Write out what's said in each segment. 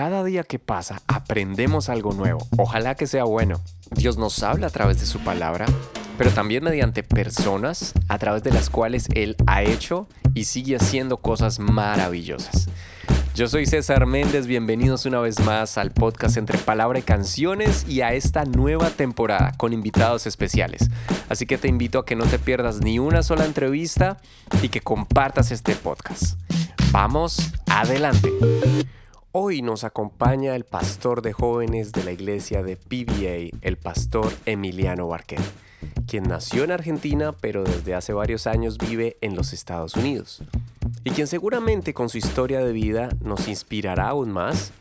cada día que pasa aprendemos algo nuevo. Ojalá que sea bueno. Dios nos habla a través de su palabra, pero también mediante personas a través de las cuales Él ha hecho y sigue haciendo cosas maravillosas. Yo soy César Méndez, bienvenidos una vez más al podcast entre palabra y canciones y a esta nueva temporada con invitados especiales. Así que te invito a que no te pierdas ni una sola entrevista y que compartas este podcast. Vamos adelante. Hoy nos acompaña el pastor de jóvenes de la iglesia de PBA, el pastor Emiliano Barquet, quien nació en Argentina pero desde hace varios años vive en los Estados Unidos y quien seguramente con su historia de vida nos inspirará aún más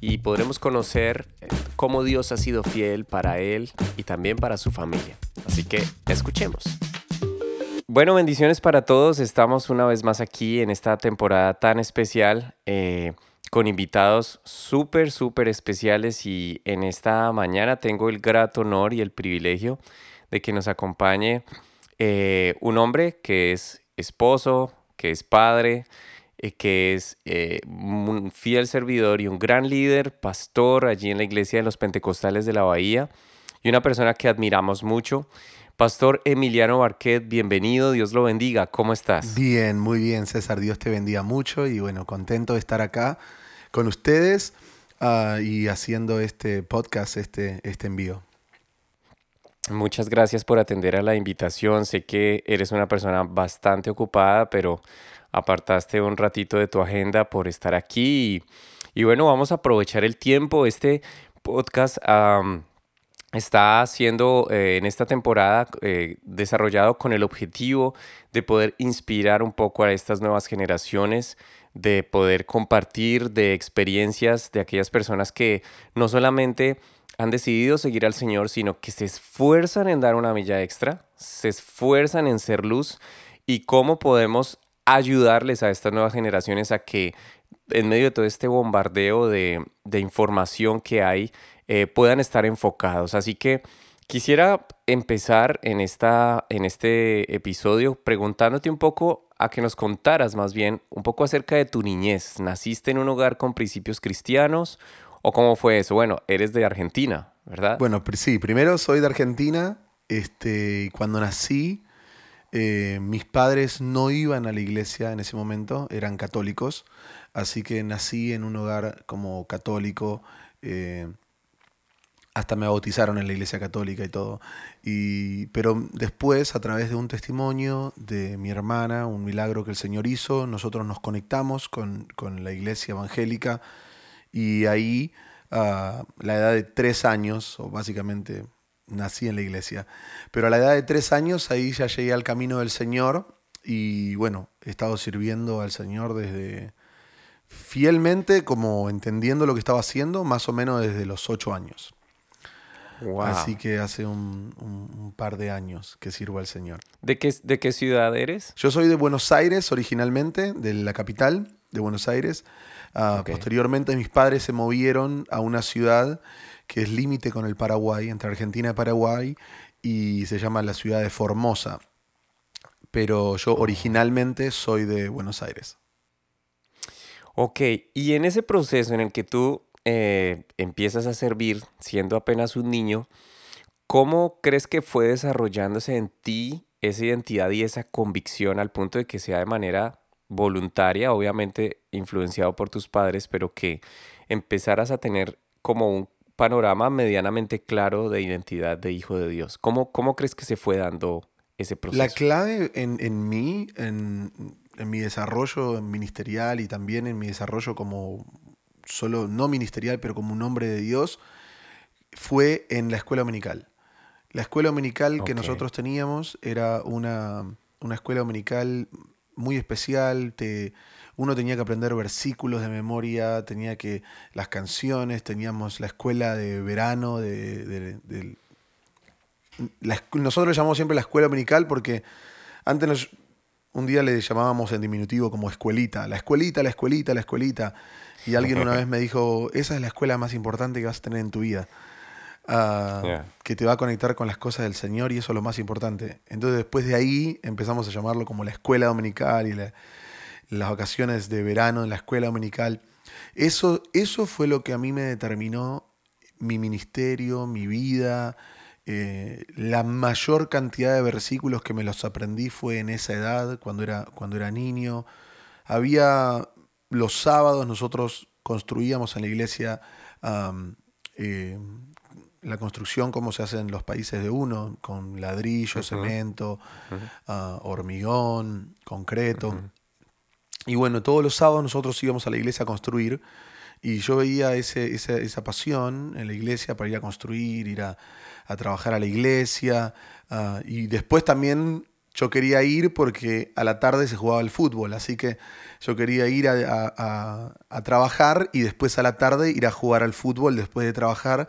y podremos conocer eh, cómo Dios ha sido fiel para él y también para su familia. Así que escuchemos. Bueno, bendiciones para todos. Estamos una vez más aquí en esta temporada tan especial eh, con invitados súper, súper especiales y en esta mañana tengo el grato honor y el privilegio de que nos acompañe eh, un hombre que es esposo, que es padre, eh, que es eh, un fiel servidor y un gran líder, pastor allí en la iglesia de los Pentecostales de la Bahía y una persona que admiramos mucho. Pastor Emiliano Barquet, bienvenido, Dios lo bendiga, ¿cómo estás? Bien, muy bien, César, Dios te bendiga mucho y bueno, contento de estar acá con ustedes ah, y haciendo este podcast, este, este envío. Muchas gracias por atender a la invitación. Sé que eres una persona bastante ocupada, pero apartaste un ratito de tu agenda por estar aquí. Y, bueno, vamos a aprovechar el tiempo. Este podcast está siendo eh, en esta temporada eh, desarrollado con el objetivo de poder inspirar un poco a estas nuevas generaciones de poder compartir de experiencias de aquellas personas que no solamente han decidido seguir al Señor, sino que se esfuerzan en dar una milla extra, se esfuerzan en ser luz y cómo podemos ayudarles a estas nuevas generaciones a que en medio de todo este bombardeo de, información que hay, eh, puedan estar enfocados. Así que quisiera empezar en, esta, en este episodio preguntándote un poco a que nos contaras más bien un poco acerca de tu niñez. ¿Naciste en un hogar con principios cristianos ¿O cómo fue eso? Bueno, eres de Argentina, ¿verdad? Bueno, sí, primero soy de Argentina. Este, cuando nací, eh, mis padres no iban a la iglesia en ese momento, eran católicos. Así que nací en un hogar como católico. Eh, hasta me bautizaron en la iglesia católica y todo. Y, pero después, a través de un testimonio de mi hermana, un milagro que el Señor hizo, nosotros nos conectamos con, con la iglesia evangélica y ahí, a la edad de tres años, o básicamente nací en la iglesia, pero a la edad de tres años ahí ya llegué al camino del Señor y bueno, he estado sirviendo al Señor desde fielmente, como entendiendo lo que estaba haciendo, más o menos desde los ocho años. Así que hace un, par de años que sirvo al Señor. ¿De qué, ¿De qué ciudad eres? Yo soy de Buenos Aires originalmente, de la capital de Buenos Aires, Ah, posteriormente mis padres se movieron a una ciudad que es límite con el Paraguay, entre Argentina y Paraguay, y se llama la ciudad de Formosa. Pero yo originalmente soy de Buenos Aires. Ok, y en ese proceso en el que tú eh, empiezas a servir siendo apenas un niño, ¿cómo crees que fue desarrollándose en ti esa identidad y esa convicción al punto de que sea de manera voluntaria, obviamente influenciado por tus padres, pero que empezaras a tener como un panorama medianamente claro de identidad de hijo de Dios. ¿Cómo, cómo crees que se fue dando ese proceso? La clave en, en mí, en, en, mi desarrollo ministerial y también en mi desarrollo como solo, no ministerial, pero como un hombre de Dios, fue en la escuela dominical. La escuela dominical que nosotros teníamos era una, una escuela dominical muy especial, te, uno tenía que aprender versículos de memoria, tenía que las canciones, teníamos la escuela de verano, de, nosotros le llamamos siempre la escuela dominical porque antes un día le llamábamos en diminutivo como escuelita, la escuelita, la escuelita, la escuelita. Y alguien una vez me dijo, esa es la escuela más importante que vas a tener en tu vida. Ah, que te va a conectar con las cosas del Señor y eso es lo más importante. Entonces después de ahí empezamos a llamarlo como la escuela dominical y las vacaciones de verano en la escuela dominical. Eso, eso fue lo que a mí me determinó mi ministerio, mi vida. Eh, la mayor cantidad de versículos que me los aprendí fue en esa edad, cuando era, cuando era niño. Había los sábados, nosotros construíamos en la iglesia eh, la construcción como se hace en los países de uno, con ladrillo, cemento, ah, hormigón, concreto. Y bueno, todos los sábados nosotros íbamos a la iglesia a construir y yo veía ese, esa, pasión en la iglesia para ir a construir, ir a, trabajar a la iglesia. Ah, y después también yo quería ir porque a la tarde se jugaba el fútbol, así que yo quería ir a, trabajar y después a la tarde ir a jugar al fútbol después de trabajar.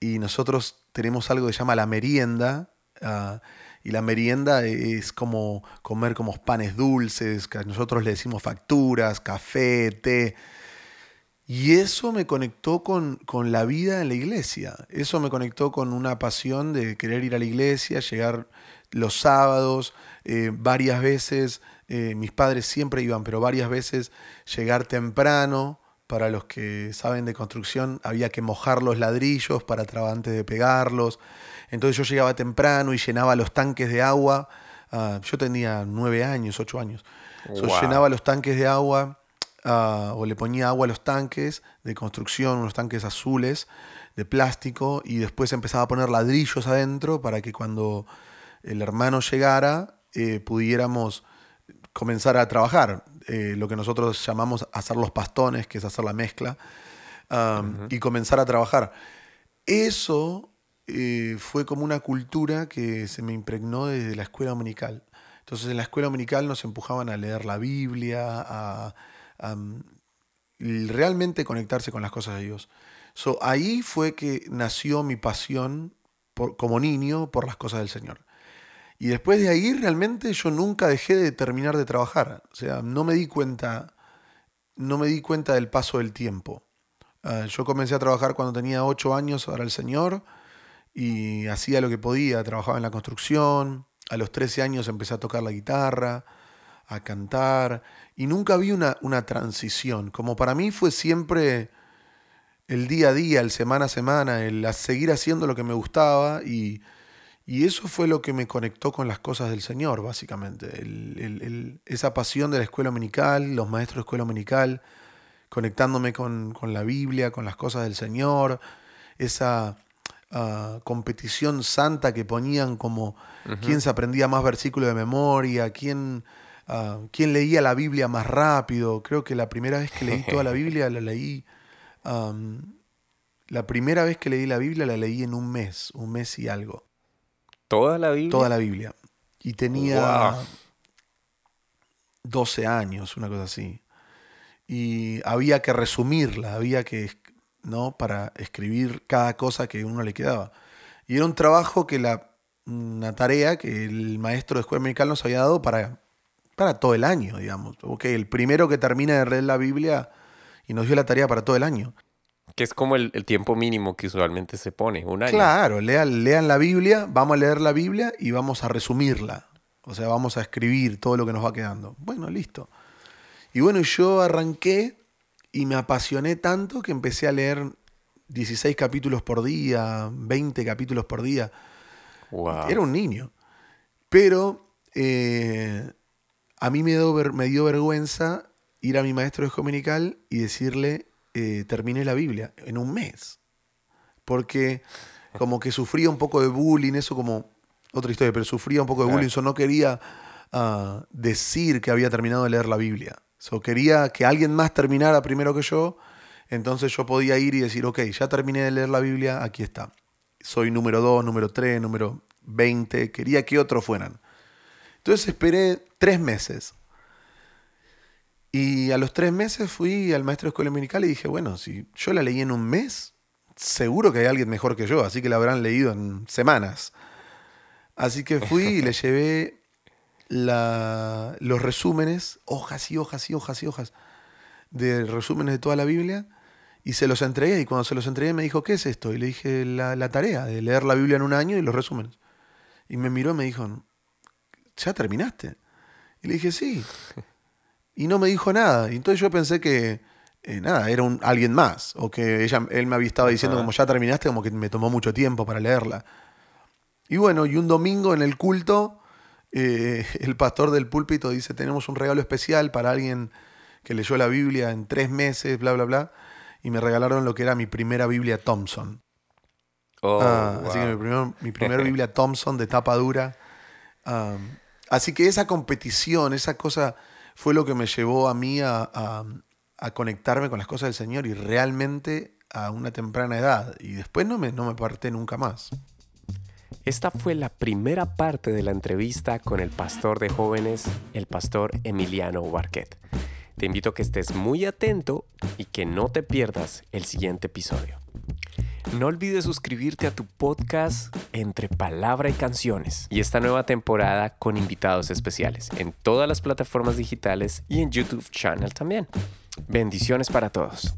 Y nosotros tenemos algo que se llama la merienda. Ah, y la merienda es como comer como panes dulces, que nosotros le decimos facturas, café, té. Y eso me conectó con, la vida en la iglesia. Eso me conectó con una pasión de querer ir a la iglesia, llegar los sábados, eh, varias veces, eh, mis padres siempre iban, pero varias veces llegar temprano. Para los que saben de construcción, había que mojar los ladrillos para antes de pegarlos. Entonces yo llegaba temprano y llenaba los tanques de agua. Ah, yo tenía nueve años, ocho años. Llenaba los tanques de agua ah, o le ponía agua a los tanques de construcción, unos tanques azules de plástico, y después empezaba a poner ladrillos adentro para que cuando el hermano llegara eh, pudiéramos comenzar a trabajar, eh, lo que nosotros llamamos hacer los pastones, que es hacer la mezcla, y comenzar a trabajar. Eso eh, fue como una cultura que se me impregnó desde la escuela dominical. Entonces en la escuela dominical nos empujaban a leer la Biblia, a, realmente conectarse con las cosas de Dios. So, ahí fue que nació mi pasión como niño por las cosas del Señor. Y después de ahí realmente yo nunca dejé de terminar de trabajar. O sea, no me di cuenta, no me di cuenta del paso del tiempo. Ah, yo comencé a trabajar cuando tenía ocho años para el Señor y hacía lo que podía, trabajaba en la construcción, a los 13 años empecé a tocar la guitarra, a cantar, y nunca vi una, una transición, como para mí fue siempre el día a día, el semana a semana, el seguir haciendo lo que me gustaba y, eso fue lo que me conectó con las cosas del Señor, básicamente. esa pasión de la escuela dominical, los maestros de escuela dominical, conectándome con, con, la Biblia, con las cosas del Señor, esa, competición santa que ponían como quién se aprendía más versículos de memoria, quién, quién, leía la Biblia más rápido. Creo que la primera vez que leí toda la Biblia la leí... la primera vez que leí la Biblia la leí en un mes, un mes y algo. ¿Toda la Biblia? Toda la Biblia. Y tenía 12 años, una cosa así. Y había que resumirla, había que ¿no? Para escribir cada cosa que uno le quedaba. Y era un trabajo que la, una tarea que el maestro de escuela medical nos había dado para, para todo el año, digamos. Okay, el primero que termina de leer la Biblia y nos dio la tarea para todo el año. Que es como el, tiempo mínimo que usualmente se pone, un año. Claro, lean, lean la Biblia, vamos a leer la Biblia y vamos a resumirla. O sea, vamos a escribir todo lo que nos va quedando. Bueno, listo. Y bueno, yo arranqué y me apasioné tanto que empecé a leer 16 capítulos por día, 20 capítulos por día. Era un niño. Pero eh, a mí me dio, me dio, vergüenza ir a mi maestro de dominical y decirle, eh, terminé la Biblia en un mes. Porque como que sufría un poco de bullying, eso como otra historia, pero sufría un poco de bullying, eso no quería ah, decir que había terminado de leer la Biblia. So, quería que alguien más terminara primero que yo, entonces yo podía ir y decir, ok, ya terminé de leer la Biblia, aquí está. Soy número 2, número 3, número 20, quería que otros fueran. Entonces esperé tres meses. Y a los tres meses fui al maestro de escuela dominical y dije, bueno, si yo la leí en un mes, seguro que hay alguien mejor que yo, así que la habrán leído en semanas. Así que fui y le llevé los resúmenes, hojas y hojas y hojas y hojas de resúmenes de toda la Biblia y se los entregué. Y cuando se los entregué me dijo, ¿qué es esto? Y le dije, la, tarea de leer la Biblia en un año y los resúmenes. Y me miró y me dijo, ¿ya terminaste? Y le dije, sí. Y no me dijo nada. Y entonces yo pensé que eh, nada, era un, alguien más. O que ella, él me había estado diciendo, como ya terminaste, como que me tomó mucho tiempo para leerla. Y bueno, y un domingo en el culto, eh, el pastor del púlpito dice, tenemos un regalo especial para alguien que leyó la Biblia en tres meses, bla, bla, bla. Y me regalaron lo que era mi primera Biblia Thompson. Oh, Ah, Así que mi primer, mi primer Biblia Thompson de tapa dura. Um, así que esa competición, esa cosa fue lo que me llevó a mí a, a- conectarme con las cosas del Señor y realmente a una temprana edad. Y después no me, no me aparté nunca más. Esta fue la primera parte de la entrevista con el pastor de jóvenes, el pastor Emiliano Barquet. Te invito a que estés muy atento y que no te pierdas el siguiente episodio. No olvides suscribirte a tu podcast Entre Palabra y Canciones y esta nueva temporada con invitados especiales en todas las plataformas digitales y en YouTube Channel también. Bendiciones para todos.